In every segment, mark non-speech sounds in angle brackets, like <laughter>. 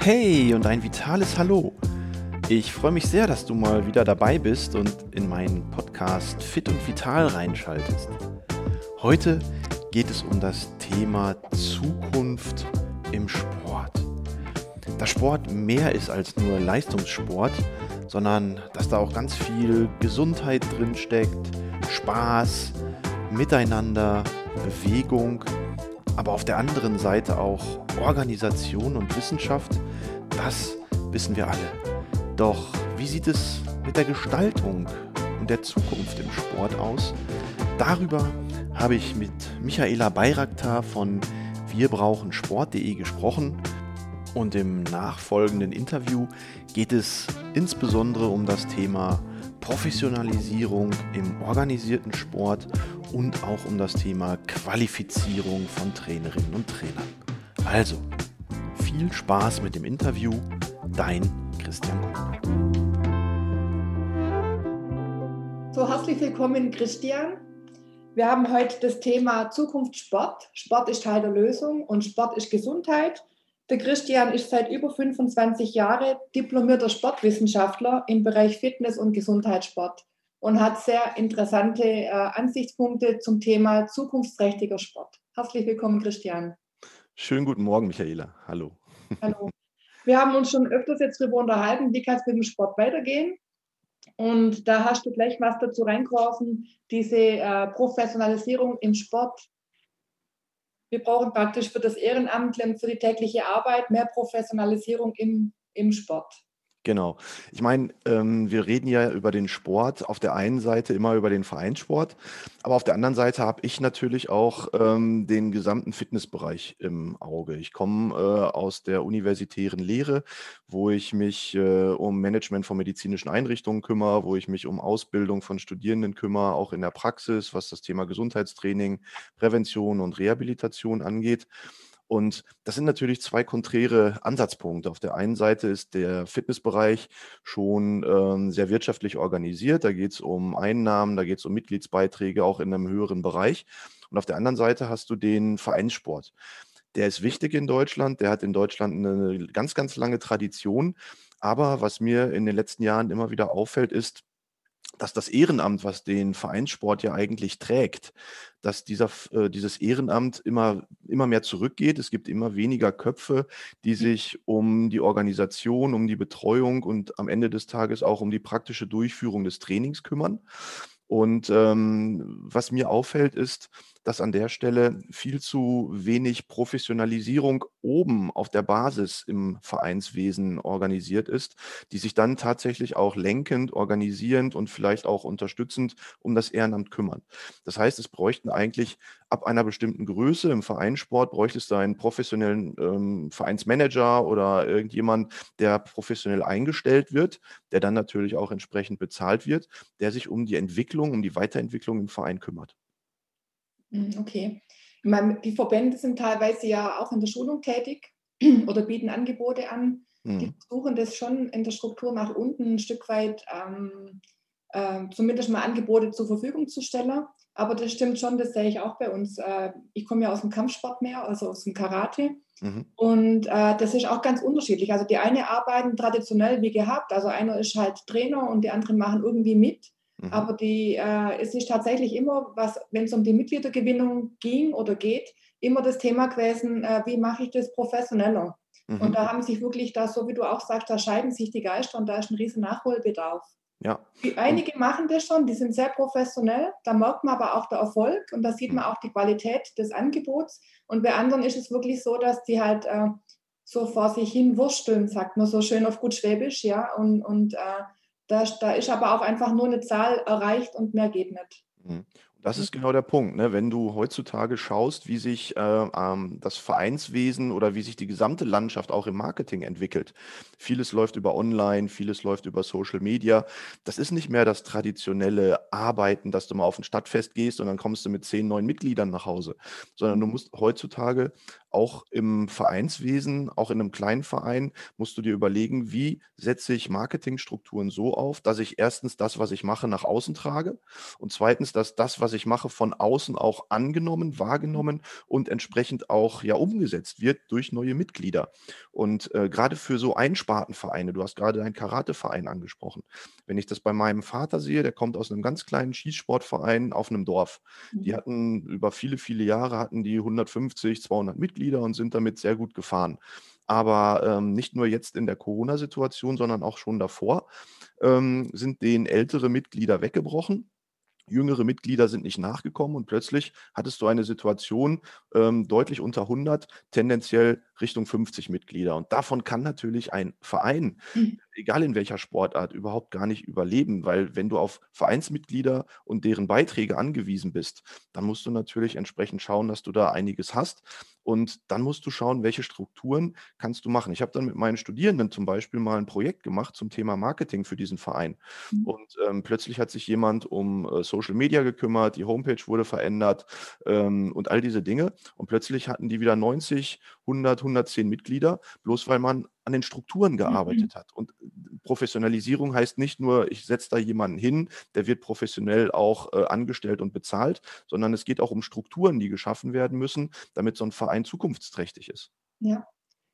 Hey und ein vitales Hallo. Ich freue mich sehr, dass du mal wieder dabei bist und in meinen Podcast Fit und Vital reinschaltest. Heute geht es um das Thema Zukunft im Sport. Dass Sport mehr ist als nur Leistungssport, sondern dass da auch ganz viel Gesundheit drin steckt, Spaß, Miteinander, Bewegung, aber auf der anderen Seite auch Organisation und Wissenschaft, das wissen wir alle. Doch wie sieht es mit der Gestaltung und der Zukunft im Sport aus? Darüber habe ich mit Michaela Bayraktar von Wir brauchen Sport.de gesprochen und im nachfolgenden Interview geht es insbesondere um das Thema Professionalisierung im organisierten Sport und auch um das Thema Qualifizierung von Trainerinnen und Trainern. Also, viel Spaß mit dem Interview. Dein Christian Kuhn. So, herzlich willkommen, Christian. Wir haben heute das Thema Zukunft Sport. Sport ist Teil der Lösung und Sport ist Gesundheit. Der Christian ist seit über 25 Jahren diplomierter Sportwissenschaftler im Bereich Fitness- und Gesundheitssport und hat sehr interessante äh, Ansichtspunkte zum Thema zukunftsträchtiger Sport. Herzlich willkommen, Christian. Schönen guten Morgen, Michaela. Hallo. Hallo. Wir haben uns schon öfters jetzt darüber unterhalten, wie kann es mit dem Sport weitergehen. Und da hast du gleich was dazu reingeworfen, diese äh, Professionalisierung im Sport. Wir brauchen praktisch für das Ehrenamt für die tägliche Arbeit mehr Professionalisierung im, im Sport. Genau. Ich meine, ähm, wir reden ja über den Sport, auf der einen Seite immer über den Vereinssport, aber auf der anderen Seite habe ich natürlich auch ähm, den gesamten Fitnessbereich im Auge. Ich komme äh, aus der universitären Lehre, wo ich mich äh, um Management von medizinischen Einrichtungen kümmere, wo ich mich um Ausbildung von Studierenden kümmere, auch in der Praxis, was das Thema Gesundheitstraining, Prävention und Rehabilitation angeht. Und das sind natürlich zwei konträre Ansatzpunkte. Auf der einen Seite ist der Fitnessbereich schon ähm, sehr wirtschaftlich organisiert. Da geht es um Einnahmen, da geht es um Mitgliedsbeiträge, auch in einem höheren Bereich. Und auf der anderen Seite hast du den Vereinssport. Der ist wichtig in Deutschland. Der hat in Deutschland eine ganz, ganz lange Tradition. Aber was mir in den letzten Jahren immer wieder auffällt, ist, dass das Ehrenamt, was den Vereinssport ja eigentlich trägt, dass dieser, äh, dieses Ehrenamt immer, immer mehr zurückgeht. Es gibt immer weniger Köpfe, die sich um die Organisation, um die Betreuung und am Ende des Tages auch um die praktische Durchführung des Trainings kümmern. Und ähm, was mir auffällt, ist, dass an der Stelle viel zu wenig Professionalisierung oben auf der Basis im Vereinswesen organisiert ist, die sich dann tatsächlich auch lenkend, organisierend und vielleicht auch unterstützend um das Ehrenamt kümmern. Das heißt, es bräuchten eigentlich ab einer bestimmten Größe im Vereinssport, bräuchtest du einen professionellen ähm, Vereinsmanager oder irgendjemand, der professionell eingestellt wird, der dann natürlich auch entsprechend bezahlt wird, der sich um die Entwicklung, um die Weiterentwicklung im Verein kümmert. Mhm, okay. Meine, die Verbände sind teilweise ja auch in der Schulung tätig <clears throat> oder bieten Angebote an. Mhm. Die versuchen das schon in der Struktur nach unten ein Stück weit ähm, äh, zumindest mal Angebote zur Verfügung zu stellen. Aber das stimmt schon, das sehe ich auch bei uns. Äh, ich komme ja aus dem Kampfsport mehr, also aus dem Karate. Mhm. Und äh, das ist auch ganz unterschiedlich. Also die eine arbeiten traditionell wie gehabt. Also einer ist halt Trainer und die anderen machen irgendwie mit. Mhm. Aber die, äh, es ist tatsächlich immer, was, wenn es um die Mitgliedergewinnung ging oder geht, immer das Thema gewesen, äh, wie mache ich das professioneller? Mhm. Und da haben sich wirklich da, so wie du auch sagst, da scheiden sich die Geister und da ist ein riesen Nachholbedarf. Ja. Die, einige machen das schon, die sind sehr professionell, da merkt man aber auch der Erfolg und da sieht man mhm. auch die Qualität des Angebots. Und bei anderen ist es wirklich so, dass die halt äh, so vor sich hin wursteln, sagt man so schön auf gut Schwäbisch, ja, und, und äh, da, da ist aber auch einfach nur eine Zahl erreicht und mehr geht nicht. Mhm. Das ist genau der Punkt. Ne? Wenn du heutzutage schaust, wie sich äh, ähm, das Vereinswesen oder wie sich die gesamte Landschaft auch im Marketing entwickelt. Vieles läuft über Online, vieles läuft über Social Media. Das ist nicht mehr das traditionelle Arbeiten, dass du mal auf ein Stadtfest gehst und dann kommst du mit zehn neuen Mitgliedern nach Hause, sondern du mhm. musst heutzutage auch im Vereinswesen, auch in einem kleinen Verein, musst du dir überlegen, wie setze ich Marketingstrukturen so auf, dass ich erstens das, was ich mache, nach außen trage und zweitens, dass das, was ich mache, von außen auch angenommen, wahrgenommen und entsprechend auch ja umgesetzt wird durch neue Mitglieder. Und äh, gerade für so Einspartenvereine, du hast gerade einen Karateverein angesprochen. Wenn ich das bei meinem Vater sehe, der kommt aus einem ganz kleinen Schießsportverein auf einem Dorf. Die mhm. hatten über viele, viele Jahre hatten die 150, 200 Mitglieder und sind damit sehr gut gefahren. Aber ähm, nicht nur jetzt in der Corona-Situation, sondern auch schon davor ähm, sind denen ältere Mitglieder weggebrochen jüngere Mitglieder sind nicht nachgekommen und plötzlich hattest du eine Situation ähm, deutlich unter 100, tendenziell Richtung 50 Mitglieder. Und davon kann natürlich ein Verein, mhm. Egal in welcher Sportart, überhaupt gar nicht überleben, weil wenn du auf Vereinsmitglieder und deren Beiträge angewiesen bist, dann musst du natürlich entsprechend schauen, dass du da einiges hast. Und dann musst du schauen, welche Strukturen kannst du machen. Ich habe dann mit meinen Studierenden zum Beispiel mal ein Projekt gemacht zum Thema Marketing für diesen Verein. Mhm. Und ähm, plötzlich hat sich jemand um äh, Social Media gekümmert, die Homepage wurde verändert ähm, und all diese Dinge. Und plötzlich hatten die wieder 90, 100, 110 Mitglieder, bloß weil man an den Strukturen mhm. gearbeitet mhm. hat. Und äh, Professionalisierung heißt nicht nur, ich setze da jemanden hin, der wird professionell auch äh, angestellt und bezahlt, sondern es geht auch um Strukturen, die geschaffen werden müssen, damit so ein Verein zukunftsträchtig ist. Ja.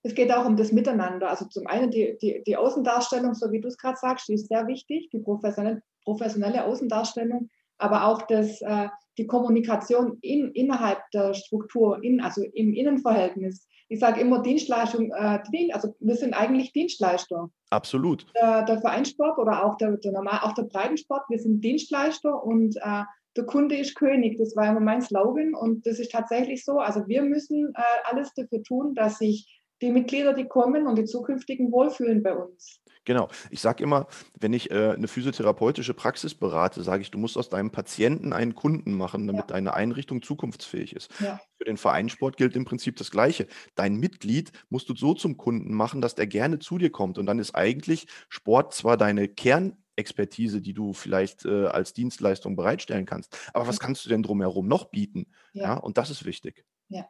Es geht auch um das Miteinander. Also zum einen die, die, die Außendarstellung, so wie du es gerade sagst, die ist sehr wichtig, die professionelle, professionelle Außendarstellung, aber auch das, äh, die Kommunikation in, innerhalb der Struktur, in, also im Innenverhältnis ich sage immer Dienstleistung, äh, also wir sind eigentlich Dienstleister. Absolut. Der, der Vereinssport oder auch der, der, normal, auch der Breitensport, wir sind Dienstleister und äh, der Kunde ist König. Das war immer mein Slogan und das ist tatsächlich so. Also wir müssen äh, alles dafür tun, dass sich die Mitglieder, die kommen und die zukünftigen wohlfühlen bei uns. Genau. Ich sage immer, wenn ich äh, eine physiotherapeutische Praxis berate, sage ich, du musst aus deinem Patienten einen Kunden machen, damit ja. deine Einrichtung zukunftsfähig ist. Ja. Für den Vereinssport gilt im Prinzip das Gleiche. Dein Mitglied musst du so zum Kunden machen, dass der gerne zu dir kommt. Und dann ist eigentlich Sport zwar deine Kernexpertise, die du vielleicht äh, als Dienstleistung bereitstellen kannst. Aber was kannst du denn drumherum noch bieten? Ja. ja. und das ist wichtig. Ja.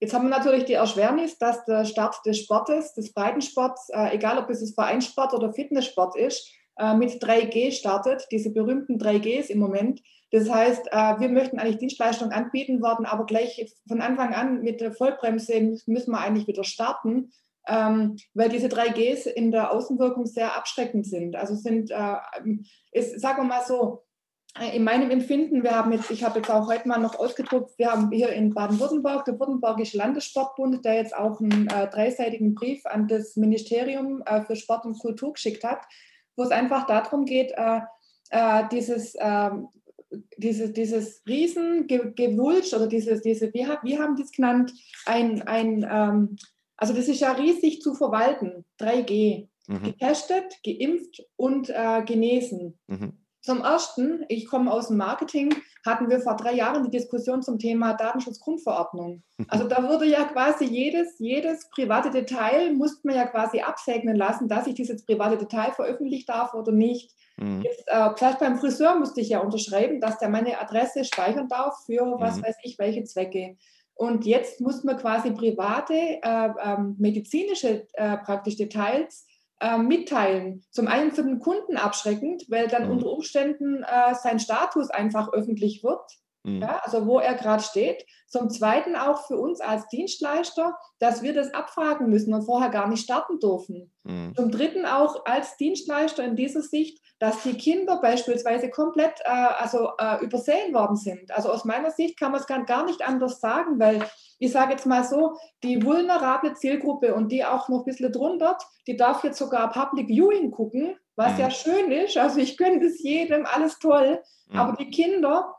Jetzt haben wir natürlich die Erschwernis, dass der Start des Sportes, des Breitensports, äh, egal ob es das Vereinssport oder Fitnesssport ist, äh, mit 3G startet, diese berühmten 3Gs im Moment. Das heißt, äh, wir möchten eigentlich Dienstleistungen anbieten worden, aber gleich von Anfang an mit der Vollbremse müssen wir eigentlich wieder starten, ähm, weil diese 3Gs in der Außenwirkung sehr abschreckend sind. Also sind, äh, ist, sagen wir mal so, in meinem Empfinden, wir haben jetzt, ich habe jetzt auch heute mal noch ausgedruckt, wir haben hier in Baden-Württemberg, der Württembergische Landessportbund, der jetzt auch einen äh, dreiseitigen Brief an das Ministerium äh, für Sport und Kultur geschickt hat, wo es einfach darum geht, äh, äh dieses, ähm, diese, dieses Riesengewulsch oder dieses, diese, wie, wie haben es genannt, ein, ein ähm, also das ist ja riesig zu verwalten, 3G, mhm. getestet, geimpft und äh, genesen. Mhm. Zum Ersten, ich komme aus dem Marketing, hatten wir vor drei Jahren die Diskussion zum Thema Datenschutzgrundverordnung. <laughs> Also da wurde ja quasi jedes, jedes private Detail, musste man ja quasi absegnen lassen, dass ich dieses private Detail veröffentlichen darf oder nicht. Mhm. Jetzt, äh, vielleicht beim Friseur musste ich ja unterschreiben, dass der meine Adresse speichern darf für was mhm. weiß ich, welche Zwecke. Und jetzt muss man quasi private äh, ähm, medizinische äh, praktisch Details äh, mitteilen. Zum einen für den Kunden abschreckend, weil dann mhm. unter Umständen äh, sein Status einfach öffentlich wird. Mhm. Ja, also wo er gerade steht. Zum Zweiten auch für uns als Dienstleister, dass wir das abfragen müssen und vorher gar nicht starten dürfen. Mhm. Zum Dritten auch als Dienstleister in dieser Sicht, dass die Kinder beispielsweise komplett äh, also, äh, übersehen worden sind. Also aus meiner Sicht kann man es gar nicht anders sagen, weil ich sage jetzt mal so, die vulnerable Zielgruppe und die auch noch ein bisschen drunter, die darf jetzt sogar Public Viewing gucken, was mhm. ja schön ist. Also ich gönne es jedem, alles toll. Mhm. Aber die Kinder,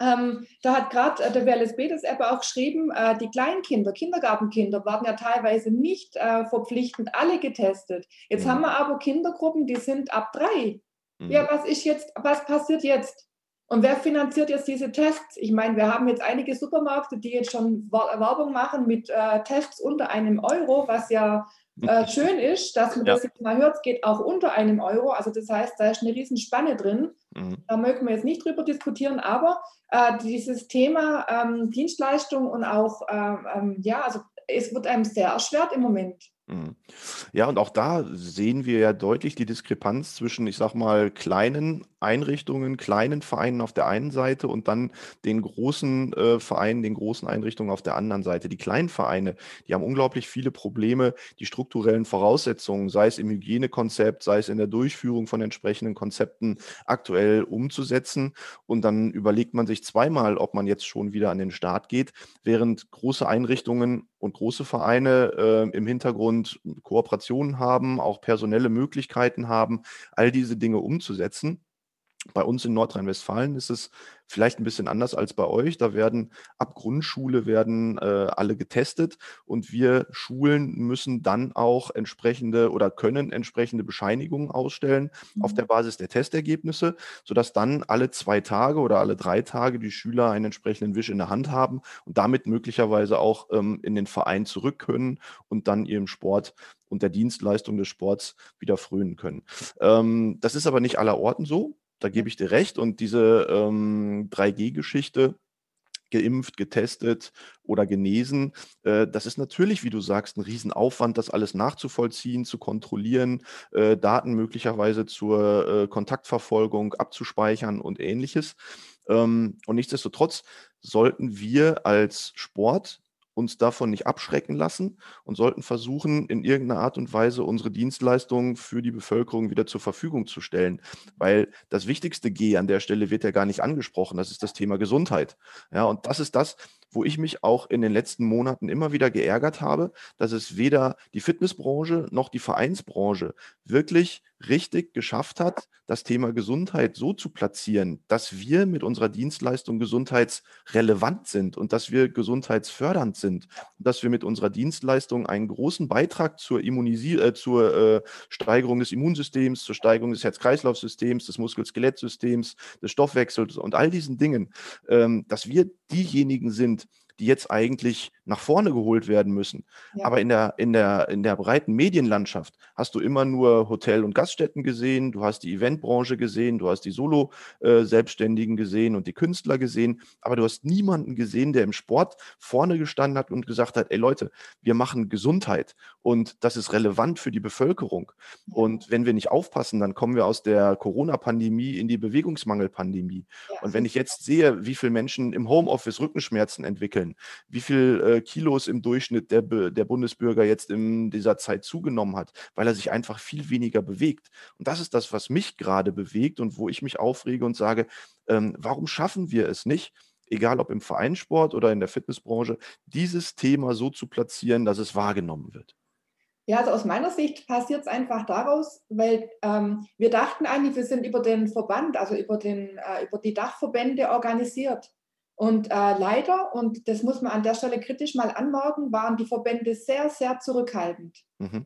ähm, da hat gerade äh, der WLSB das App auch geschrieben, äh, die Kleinkinder, Kindergartenkinder werden ja teilweise nicht äh, verpflichtend alle getestet. Jetzt mhm. haben wir aber Kindergruppen, die sind ab drei. Mhm. Ja, was ist jetzt, was passiert jetzt? Und wer finanziert jetzt diese Tests? Ich meine, wir haben jetzt einige Supermärkte, die jetzt schon Werbung machen mit äh, Tests unter einem Euro, was ja äh, schön ist, dass man ja. das jetzt mal hört, es geht auch unter einem Euro. Also das heißt, da ist eine riesen Spanne drin. Mhm. Da mögen wir jetzt nicht drüber diskutieren, aber äh, dieses Thema ähm, Dienstleistung und auch, äh, ähm, ja, also es wird einem sehr erschwert im Moment. Mhm. Ja, und auch da sehen wir ja deutlich die Diskrepanz zwischen, ich sag mal, kleinen Einrichtungen, kleinen Vereinen auf der einen Seite und dann den großen äh, Vereinen, den großen Einrichtungen auf der anderen Seite. Die kleinen Vereine, die haben unglaublich viele Probleme, die strukturellen Voraussetzungen, sei es im Hygienekonzept, sei es in der Durchführung von entsprechenden Konzepten aktuell umzusetzen. Und dann überlegt man sich zweimal, ob man jetzt schon wieder an den Start geht, während große Einrichtungen und große Vereine äh, im Hintergrund Kooperationen haben, auch personelle Möglichkeiten haben, all diese Dinge umzusetzen. Bei uns in Nordrhein-Westfalen ist es vielleicht ein bisschen anders als bei euch. Da werden ab Grundschule werden äh, alle getestet und wir Schulen müssen dann auch entsprechende oder können entsprechende Bescheinigungen ausstellen mhm. auf der Basis der Testergebnisse, sodass dann alle zwei Tage oder alle drei Tage die Schüler einen entsprechenden Wisch in der Hand haben und damit möglicherweise auch ähm, in den Verein zurück können und dann ihrem Sport und der Dienstleistung des Sports wieder frönen können. Ähm, das ist aber nicht aller Orten so. Da gebe ich dir recht. Und diese ähm, 3G-Geschichte, geimpft, getestet oder genesen. Äh, das ist natürlich, wie du sagst, ein Riesenaufwand, das alles nachzuvollziehen, zu kontrollieren, äh, Daten möglicherweise zur äh, Kontaktverfolgung abzuspeichern und ähnliches. Ähm, und nichtsdestotrotz sollten wir als Sport uns davon nicht abschrecken lassen und sollten versuchen, in irgendeiner Art und Weise unsere Dienstleistungen für die Bevölkerung wieder zur Verfügung zu stellen. Weil das wichtigste G an der Stelle wird ja gar nicht angesprochen. Das ist das Thema Gesundheit. Ja, und das ist das, wo ich mich auch in den letzten Monaten immer wieder geärgert habe, dass es weder die Fitnessbranche noch die Vereinsbranche wirklich richtig geschafft hat, das Thema Gesundheit so zu platzieren, dass wir mit unserer Dienstleistung gesundheitsrelevant sind und dass wir gesundheitsfördernd sind dass wir mit unserer Dienstleistung einen großen Beitrag zur, Immunisi äh, zur äh, Steigerung des Immunsystems, zur Steigerung des Herz-Kreislauf-Systems, des Muskel-Skelett-Systems, des Stoffwechsels und all diesen Dingen, ähm, dass wir diejenigen sind, die jetzt eigentlich nach vorne geholt werden müssen. Ja. Aber in der, in, der, in der breiten Medienlandschaft hast du immer nur Hotel- und Gaststätten gesehen, du hast die Eventbranche gesehen, du hast die Solo-Selbstständigen gesehen und die Künstler gesehen, aber du hast niemanden gesehen, der im Sport vorne gestanden hat und gesagt hat, ey Leute, wir machen Gesundheit und das ist relevant für die Bevölkerung. Und wenn wir nicht aufpassen, dann kommen wir aus der Corona-Pandemie in die Bewegungsmangelpandemie. Ja. Und wenn ich jetzt sehe, wie viele Menschen im Homeoffice Rückenschmerzen entwickeln, wie viel äh, Kilos im Durchschnitt der, der Bundesbürger jetzt in dieser Zeit zugenommen hat, weil er sich einfach viel weniger bewegt. Und das ist das, was mich gerade bewegt und wo ich mich aufrege und sage, ähm, warum schaffen wir es nicht, egal ob im Vereinssport oder in der Fitnessbranche, dieses Thema so zu platzieren, dass es wahrgenommen wird? Ja, also aus meiner Sicht passiert es einfach daraus, weil ähm, wir dachten eigentlich, wir sind über den Verband, also über, den, äh, über die Dachverbände organisiert. Und äh, leider, und das muss man an der Stelle kritisch mal anmerken, waren die Verbände sehr, sehr zurückhaltend. Mhm.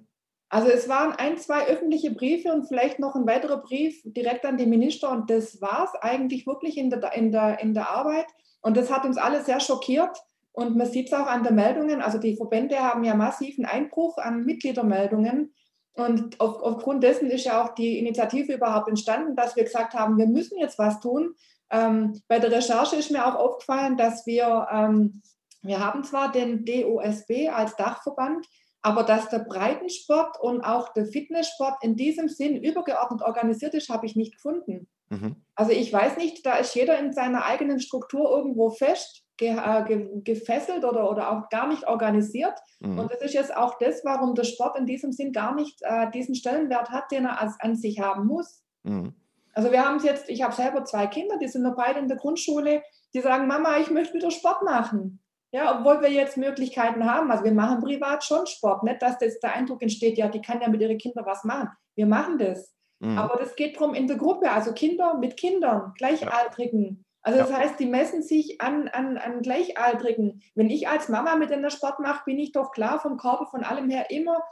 Also es waren ein, zwei öffentliche Briefe und vielleicht noch ein weiterer Brief direkt an die Minister und das war es eigentlich wirklich in der, in, der, in der Arbeit. Und das hat uns alle sehr schockiert. Und man sieht es auch an den Meldungen. Also die Verbände haben ja massiven Einbruch an Mitgliedermeldungen. Und auf, aufgrund dessen ist ja auch die Initiative überhaupt entstanden, dass wir gesagt haben, wir müssen jetzt was tun. Ähm, bei der Recherche ist mir auch aufgefallen, dass wir, ähm, wir haben zwar den DOSB als Dachverband, aber dass der Breitensport und auch der Fitnesssport in diesem Sinn übergeordnet organisiert ist, habe ich nicht gefunden. Mhm. Also ich weiß nicht, da ist jeder in seiner eigenen Struktur irgendwo fest ge, äh, ge, gefesselt oder, oder auch gar nicht organisiert. Mhm. Und das ist jetzt auch das, warum der Sport in diesem Sinn gar nicht äh, diesen Stellenwert hat, den er als, an sich haben muss. Mhm. Also wir haben es jetzt, ich habe selber zwei Kinder, die sind noch beide in der Grundschule, die sagen, Mama, ich möchte wieder Sport machen. Ja, obwohl wir jetzt Möglichkeiten haben. Also wir machen privat schon Sport. Nicht, dass das der Eindruck entsteht, ja, die kann ja mit ihren Kindern was machen. Wir machen das. Mhm. Aber das geht darum in der Gruppe, also Kinder mit Kindern, Gleichaltrigen. Also das ja. heißt, die messen sich an, an, an Gleichaltrigen. Wenn ich als Mama mit einer Sport mache, bin ich doch klar vom Körper, von allem her immer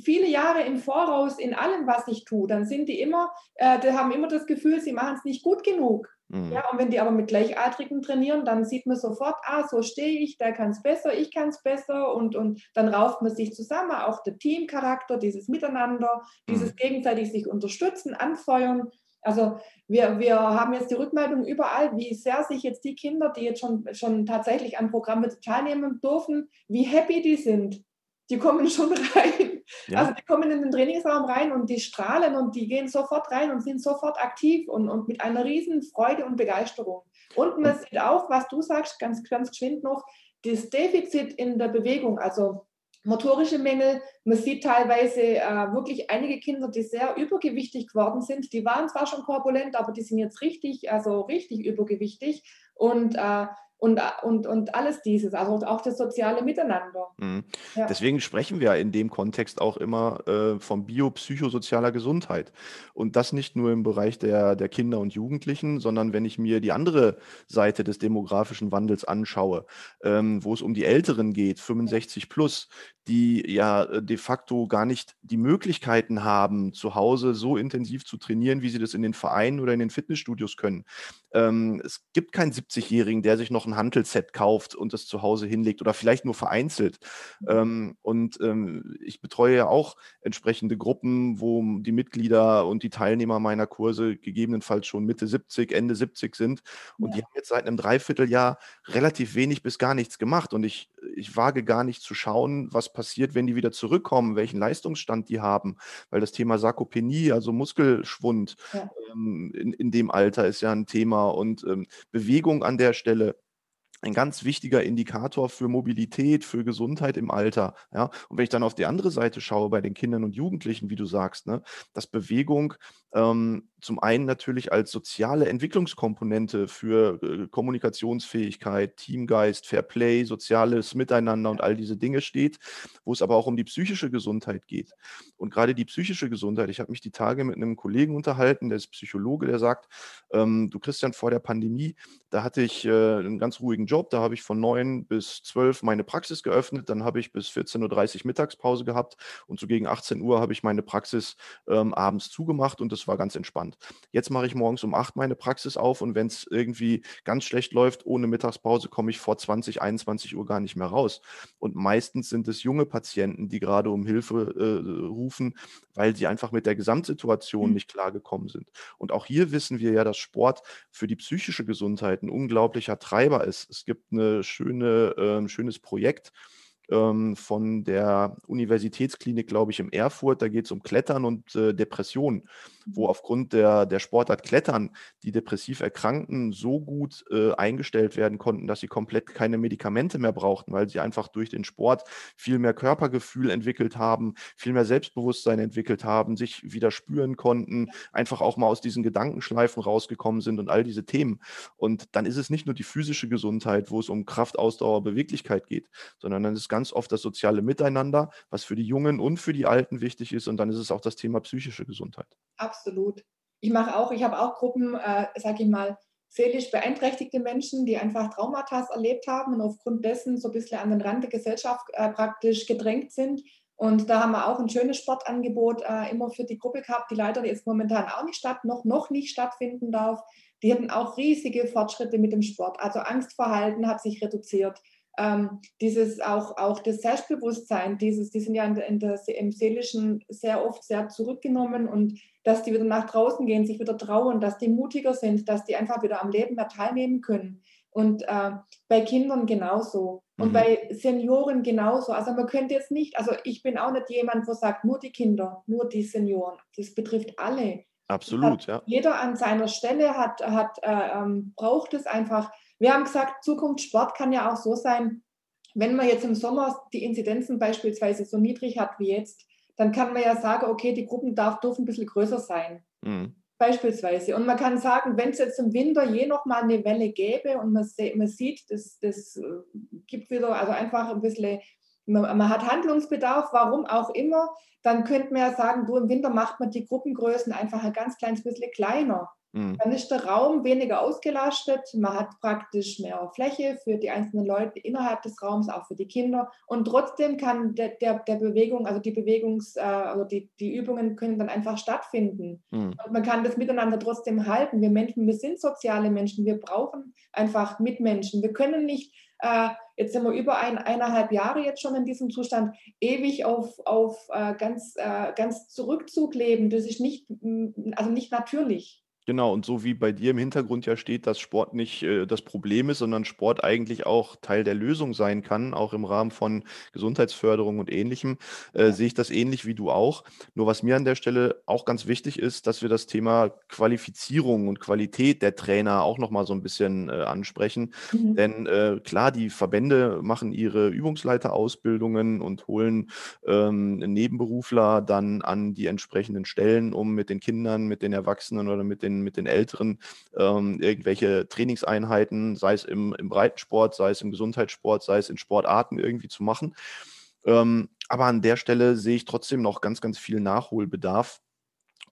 viele Jahre im Voraus in allem, was ich tue, dann sind die immer, äh, die haben immer das Gefühl, sie machen es nicht gut genug. Mhm. Ja, und wenn die aber mit Gleichaltrigen trainieren, dann sieht man sofort, ah, so stehe ich, der kann es besser, ich kann es besser und, und dann rauft man sich zusammen, auch der Teamcharakter, dieses Miteinander, mhm. dieses gegenseitig sich unterstützen, anfeuern. Also wir, wir haben jetzt die Rückmeldung überall, wie sehr sich jetzt die Kinder, die jetzt schon, schon tatsächlich am Programm mit teilnehmen dürfen, wie happy die sind die kommen schon <laughs> rein. Ja. Also die kommen in den Trainingsraum rein und die strahlen und die gehen sofort rein und sind sofort aktiv und, und mit einer riesen Freude und Begeisterung. Und man sieht auch, was du sagst, ganz, ganz geschwind noch, das Defizit in der Bewegung, also motorische Mängel. Man sieht teilweise äh, wirklich einige Kinder, die sehr übergewichtig geworden sind. Die waren zwar schon korpulent, aber die sind jetzt richtig, also richtig übergewichtig. Und äh, und, und, und alles dieses, also auch das soziale Miteinander. Mhm. Ja. Deswegen sprechen wir in dem Kontext auch immer äh, von biopsychosozialer Gesundheit. Und das nicht nur im Bereich der, der Kinder und Jugendlichen, sondern wenn ich mir die andere Seite des demografischen Wandels anschaue, ähm, wo es um die Älteren geht, 65 plus, die ja äh, de facto gar nicht die Möglichkeiten haben, zu Hause so intensiv zu trainieren, wie sie das in den Vereinen oder in den Fitnessstudios können. Ähm, es gibt keinen 70-Jährigen, der sich noch ein Hantelset kauft und das zu Hause hinlegt oder vielleicht nur vereinzelt. Mhm. Ähm, und ähm, ich betreue ja auch entsprechende Gruppen, wo die Mitglieder und die Teilnehmer meiner Kurse gegebenenfalls schon Mitte 70, Ende 70 sind. Und ja. die haben jetzt seit einem Dreivierteljahr relativ wenig bis gar nichts gemacht. Und ich, ich wage gar nicht zu schauen, was passiert, wenn die wieder zurückkommen, welchen Leistungsstand die haben. Weil das Thema Sarkopenie, also Muskelschwund ja. ähm, in, in dem Alter ist ja ein Thema und ähm, Bewegung an der Stelle ein ganz wichtiger Indikator für Mobilität, für Gesundheit im Alter. Ja? Und wenn ich dann auf die andere Seite schaue, bei den Kindern und Jugendlichen, wie du sagst, ne, dass Bewegung ähm, zum einen natürlich als soziale Entwicklungskomponente für äh, Kommunikationsfähigkeit, Teamgeist, Fair Play, soziales Miteinander und all diese Dinge steht, wo es aber auch um die psychische Gesundheit geht. Und gerade die psychische Gesundheit, ich habe mich die Tage mit einem Kollegen unterhalten, der ist Psychologe, der sagt, ähm, du Christian, vor der Pandemie, da hatte ich äh, einen ganz ruhigen Job, da habe ich von 9 bis 12 meine Praxis geöffnet, dann habe ich bis 14.30 Uhr Mittagspause gehabt und so gegen 18 Uhr habe ich meine Praxis ähm, abends zugemacht und das war ganz entspannt. Jetzt mache ich morgens um 8 meine Praxis auf und wenn es irgendwie ganz schlecht läuft, ohne Mittagspause komme ich vor 20, 21 Uhr gar nicht mehr raus. Und meistens sind es junge Patienten, die gerade um Hilfe äh, rufen, weil sie einfach mit der Gesamtsituation mhm. nicht klargekommen sind. Und auch hier wissen wir ja, dass Sport für die psychische Gesundheit ein unglaublicher Treiber ist. Es gibt ein schöne, äh, schönes Projekt, ähm, von der Universitätsklinik, glaube ich, in Erfurt. Da geht es um Klettern und äh, Depressionen, wo mhm. aufgrund der, der Sportart Klettern die depressiv Erkrankten so gut äh, eingestellt werden konnten, dass sie komplett keine Medikamente mehr brauchten, weil sie einfach durch den Sport viel mehr Körpergefühl entwickelt haben, viel mehr Selbstbewusstsein entwickelt haben, sich wieder spüren konnten, einfach auch mal aus diesen Gedankenschleifen rausgekommen sind und all diese Themen. Und dann ist es nicht nur die physische Gesundheit, wo es um Kraft, Ausdauer, Beweglichkeit geht, sondern dann ist ganz ganz oft das soziale Miteinander, was für die Jungen und für die Alten wichtig ist. Und dann ist es auch das Thema psychische Gesundheit. Absolut. Ich mache auch, ich habe auch Gruppen, äh, sage ich mal, seelisch beeinträchtigte Menschen, die einfach Traumata erlebt haben und aufgrund dessen so ein bisschen an den Rand der Gesellschaft äh, praktisch gedrängt sind. Und da haben wir auch ein schönes Sportangebot äh, immer für die Gruppe gehabt, die leider jetzt momentan auch nicht statt, noch, noch nicht stattfinden darf. Die hatten auch riesige Fortschritte mit dem Sport. Also Angstverhalten hat sich reduziert ähm, dieses auch, auch das Selbstbewusstsein, dieses, die sind ja in der, in der, im Seelischen sehr oft sehr zurückgenommen und dass die wieder nach draußen gehen, sich wieder trauen, dass die mutiger sind, dass die einfach wieder am Leben mehr teilnehmen können. Und äh, bei Kindern genauso. Und mhm. bei Senioren genauso. Also man könnte jetzt nicht, also ich bin auch nicht jemand, wo sagt, nur die Kinder, nur die Senioren. Das betrifft alle. Absolut, ja. Jeder an seiner Stelle hat, hat, äh, ähm, braucht es einfach wir haben gesagt, Zukunftssport kann ja auch so sein, wenn man jetzt im Sommer die Inzidenzen beispielsweise so niedrig hat wie jetzt, dann kann man ja sagen, okay, die Gruppen darf, dürfen ein bisschen größer sein. Mhm. Beispielsweise. Und man kann sagen, wenn es jetzt im Winter je noch mal eine Welle gäbe und man, man sieht, das, das äh, gibt wieder, also einfach ein bisschen, man, man, hat Handlungsbedarf, warum auch immer, dann könnte man ja sagen, du im Winter macht man die Gruppengrößen einfach ein ganz kleines bisschen kleiner. Mhm. Dann ist der Raum weniger ausgelastet, man hat praktisch mehr Fläche für die einzelnen Leute innerhalb des Raums, auch für die Kinder. Und trotzdem kann der, der, der Bewegung, also die Bewegungs-, äh, also die, die Übungen können dann einfach stattfinden. Mhm. Und man kann das miteinander trotzdem halten. Wir Menschen, wir sind soziale Menschen, wir brauchen einfach Mitmenschen. Wir können nicht äh, jetzt sind wir über ein, eineinhalb Jahre jetzt schon in diesem Zustand, ewig auf, auf äh, ganz, ganz Zurückzug leben. Das ist nicht, also nicht natürlich. Genau, und so wie bei dir im Hintergrund ja steht, dass Sport nicht äh, das Problem ist, sondern Sport eigentlich auch Teil der Lösung sein kann, auch im Rahmen von Gesundheitsförderung und Ähnlichem, äh, sehe ich das ähnlich wie du auch. Nur was mir an der Stelle auch ganz wichtig ist, dass wir das Thema Qualifizierung und Qualität der Trainer auch nochmal so ein bisschen äh, ansprechen. Mhm. Denn äh, klar, die Verbände machen ihre Übungsleiterausbildungen und holen ähm, Nebenberufler dann an die entsprechenden Stellen, um mit den Kindern, mit den Erwachsenen oder mit den mit den Älteren ähm, irgendwelche Trainingseinheiten, sei es im, im Breitensport, sei es im Gesundheitssport, sei es in Sportarten irgendwie zu machen. Ähm, aber an der Stelle sehe ich trotzdem noch ganz, ganz viel Nachholbedarf.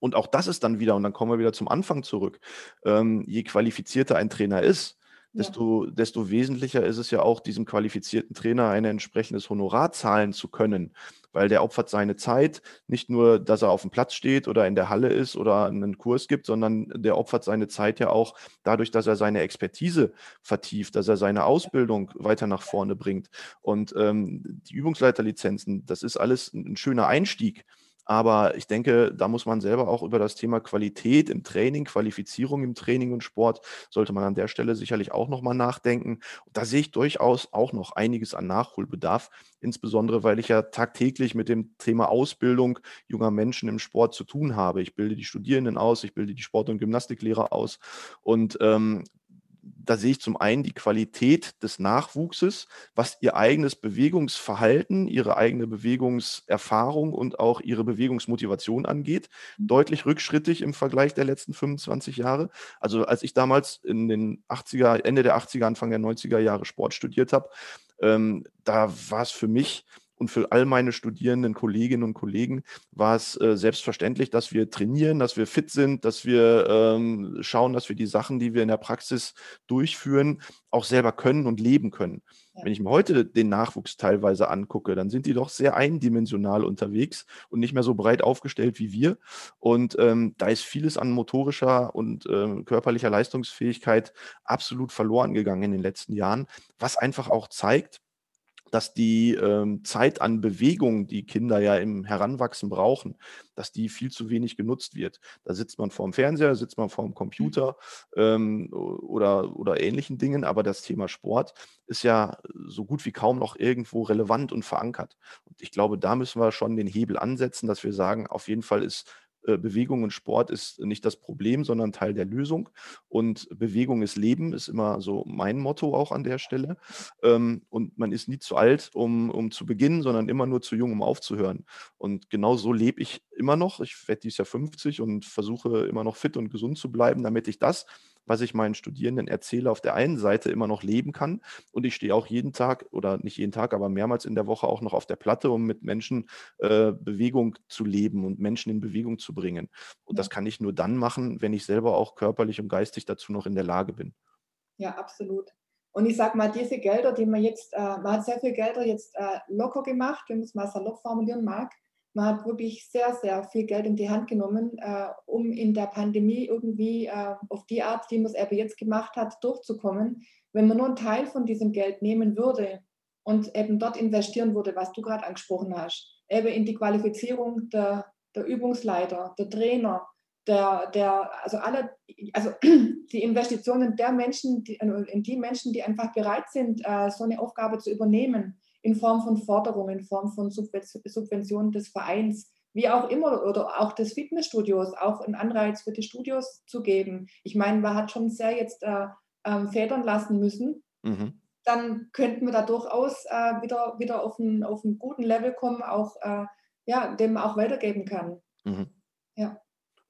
Und auch das ist dann wieder, und dann kommen wir wieder zum Anfang zurück, ähm, je qualifizierter ein Trainer ist, desto, ja. desto wesentlicher ist es ja auch, diesem qualifizierten Trainer ein entsprechendes Honorar zahlen zu können, weil der opfert seine Zeit, nicht nur, dass er auf dem Platz steht oder in der Halle ist oder einen Kurs gibt, sondern der opfert seine Zeit ja auch dadurch, dass er seine Expertise vertieft, dass er seine Ausbildung weiter nach vorne bringt. Und ähm, die Übungsleiterlizenzen, das ist alles ein schöner Einstieg. Aber ich denke, da muss man selber auch über das Thema Qualität im Training, Qualifizierung im Training und Sport, sollte man an der Stelle sicherlich auch nochmal nachdenken. Und da sehe ich durchaus auch noch einiges an Nachholbedarf, insbesondere weil ich ja tagtäglich mit dem Thema Ausbildung junger Menschen im Sport zu tun habe. Ich bilde die Studierenden aus, ich bilde die Sport- und Gymnastiklehrer aus. Und ähm, da sehe ich zum einen die Qualität des Nachwuchses, was ihr eigenes Bewegungsverhalten, ihre eigene Bewegungserfahrung und auch ihre Bewegungsmotivation angeht, mhm. deutlich rückschrittig im Vergleich der letzten 25 Jahre. Also als ich damals in den 80er, Ende der 80er, Anfang der 90er Jahre Sport studiert habe, ähm, da war es für mich und für all meine studierenden Kolleginnen und Kollegen war es äh, selbstverständlich, dass wir trainieren, dass wir fit sind, dass wir ähm, schauen, dass wir die Sachen, die wir in der Praxis durchführen, auch selber können und leben können. Ja. Wenn ich mir heute den Nachwuchs teilweise angucke, dann sind die doch sehr eindimensional unterwegs und nicht mehr so breit aufgestellt wie wir. Und ähm, da ist vieles an motorischer und äh, körperlicher Leistungsfähigkeit absolut verloren gegangen in den letzten Jahren, was einfach auch zeigt, dass die ähm, Zeit an Bewegung, die Kinder ja im Heranwachsen brauchen, dass die viel zu wenig genutzt wird. Da sitzt man vor dem Fernseher, sitzt man vor dem Computer ähm, oder, oder ähnlichen Dingen, aber das Thema Sport ist ja so gut wie kaum noch irgendwo relevant und verankert. Und ich glaube, da müssen wir schon den Hebel ansetzen, dass wir sagen, auf jeden Fall ist Bewegung und Sport ist nicht das Problem, sondern Teil der Lösung. Und Bewegung ist Leben, ist immer so mein Motto auch an der Stelle. Ähm, und man ist nie zu alt, um, um zu beginnen, sondern immer nur zu jung, um aufzuhören. Und genau so lebe ich immer noch. Ich werde dieses Jahr 50 und versuche immer noch fit und gesund zu bleiben, damit ich das, was ich meinen Studierenden erzähle, auf der einen Seite immer noch leben kann. Und ich stehe auch jeden Tag oder nicht jeden Tag, aber mehrmals in der Woche auch noch auf der Platte, um mit Menschen äh, Bewegung zu leben und Menschen in Bewegung zu bringen. Und das kann ich nur dann machen, wenn ich selber auch körperlich und geistig dazu noch in der Lage bin. Ja, absolut. Und ich sage mal, diese Gelder, die man jetzt, äh, man hat sehr viel Gelder jetzt äh, locker gemacht, wenn man es mal salopp formulieren mag man hat wirklich sehr, sehr viel Geld in die Hand genommen, äh, um in der Pandemie irgendwie äh, auf die Art, wie man es eben jetzt gemacht hat, durchzukommen. Wenn man nur einen Teil von diesem Geld nehmen würde und eben dort investieren würde, was du gerade angesprochen hast, eben in die Qualifizierung der, der Übungsleiter, der Trainer, der, der, also alle, also <clears throat> die Investitionen der Menschen, die, in die Menschen, die einfach bereit sind, äh, so eine Aufgabe zu übernehmen, in Form von Forderungen, in Form von Subventionen des Vereins, wie auch immer, oder auch des Fitnessstudios, auch einen Anreiz für die Studios zu geben. Ich meine, man hat schon sehr jetzt äh, ähm, federn lassen müssen. Mhm. Dann könnten wir da durchaus äh, wieder, wieder auf, einen, auf einen guten Level kommen, auch, äh, ja, dem auch weitergeben kann. Mhm. Ja.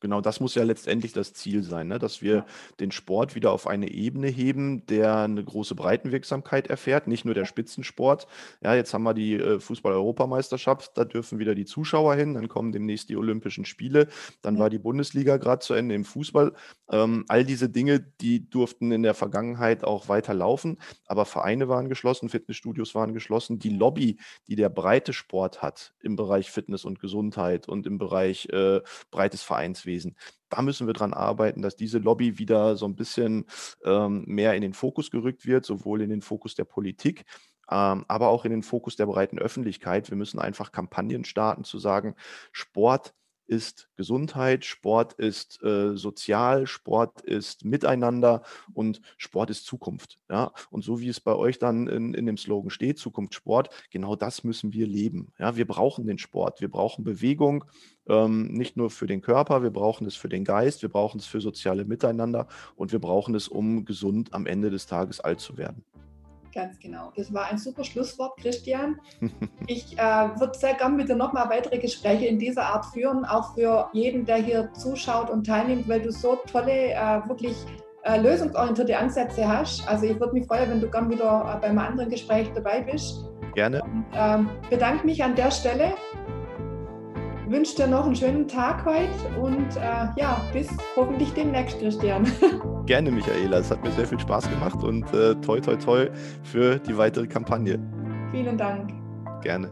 Genau, das muss ja letztendlich das Ziel sein, ne? dass wir ja. den Sport wieder auf eine Ebene heben, der eine große Breitenwirksamkeit erfährt, nicht nur der Spitzensport. Ja, jetzt haben wir die äh, Fußball-Europameisterschaft, da dürfen wieder die Zuschauer hin, dann kommen demnächst die Olympischen Spiele, dann ja. war die Bundesliga gerade zu Ende im Fußball. Ähm, all diese Dinge, die durften in der Vergangenheit auch weiter laufen, aber Vereine waren geschlossen, Fitnessstudios waren geschlossen. Die Lobby, die der breite Sport hat im Bereich Fitness und Gesundheit und im Bereich äh, breites Vereins Rechnungswesen. Da müssen wir dran arbeiten, dass diese Lobby wieder so ein bisschen ähm, mehr in den Fokus gerückt wird, sowohl in den Fokus der Politik, ähm, aber auch in den Fokus der breiten Öffentlichkeit. Wir müssen einfach Kampagnen starten, zu sagen, Sport ist Gesundheit, Sport ist äh, sozial, Sport ist Miteinander und Sport ist Zukunft. Ja? Und so wie es bei euch dann in, in dem Slogan steht, Zukunft Sport, genau das müssen wir leben. Ja? Wir brauchen den Sport, wir brauchen Bewegung, ähm, nicht nur für den Körper, wir brauchen es für den Geist, wir brauchen es für soziale Miteinander und wir brauchen es, um gesund am Ende des Tages alt zu werden. Ganz genau. Das war ein super Schlusswort, Christian. <laughs> Ich äh, würde sehr gern mit dir nochmal weitere Gespräche in dieser Art führen, auch für jeden, der hier zuschaut und teilnimmt, weil du so tolle, äh, wirklich äh, lösungsorientierte Ansätze hast. Also ich würde mich freuen, wenn du gern wieder äh, beim anderen Gespräch dabei bist. Gerne. Und, ähm, bedanke mich an der Stelle wünsche dir noch einen schönen Tag heute und äh, ja, bis hoffentlich demnächst, Christian. <laughs> Gerne, Michaela. Es hat mir sehr viel Spaß gemacht und äh, toi, toi, toi für die weitere Kampagne. Vielen Dank. Gerne.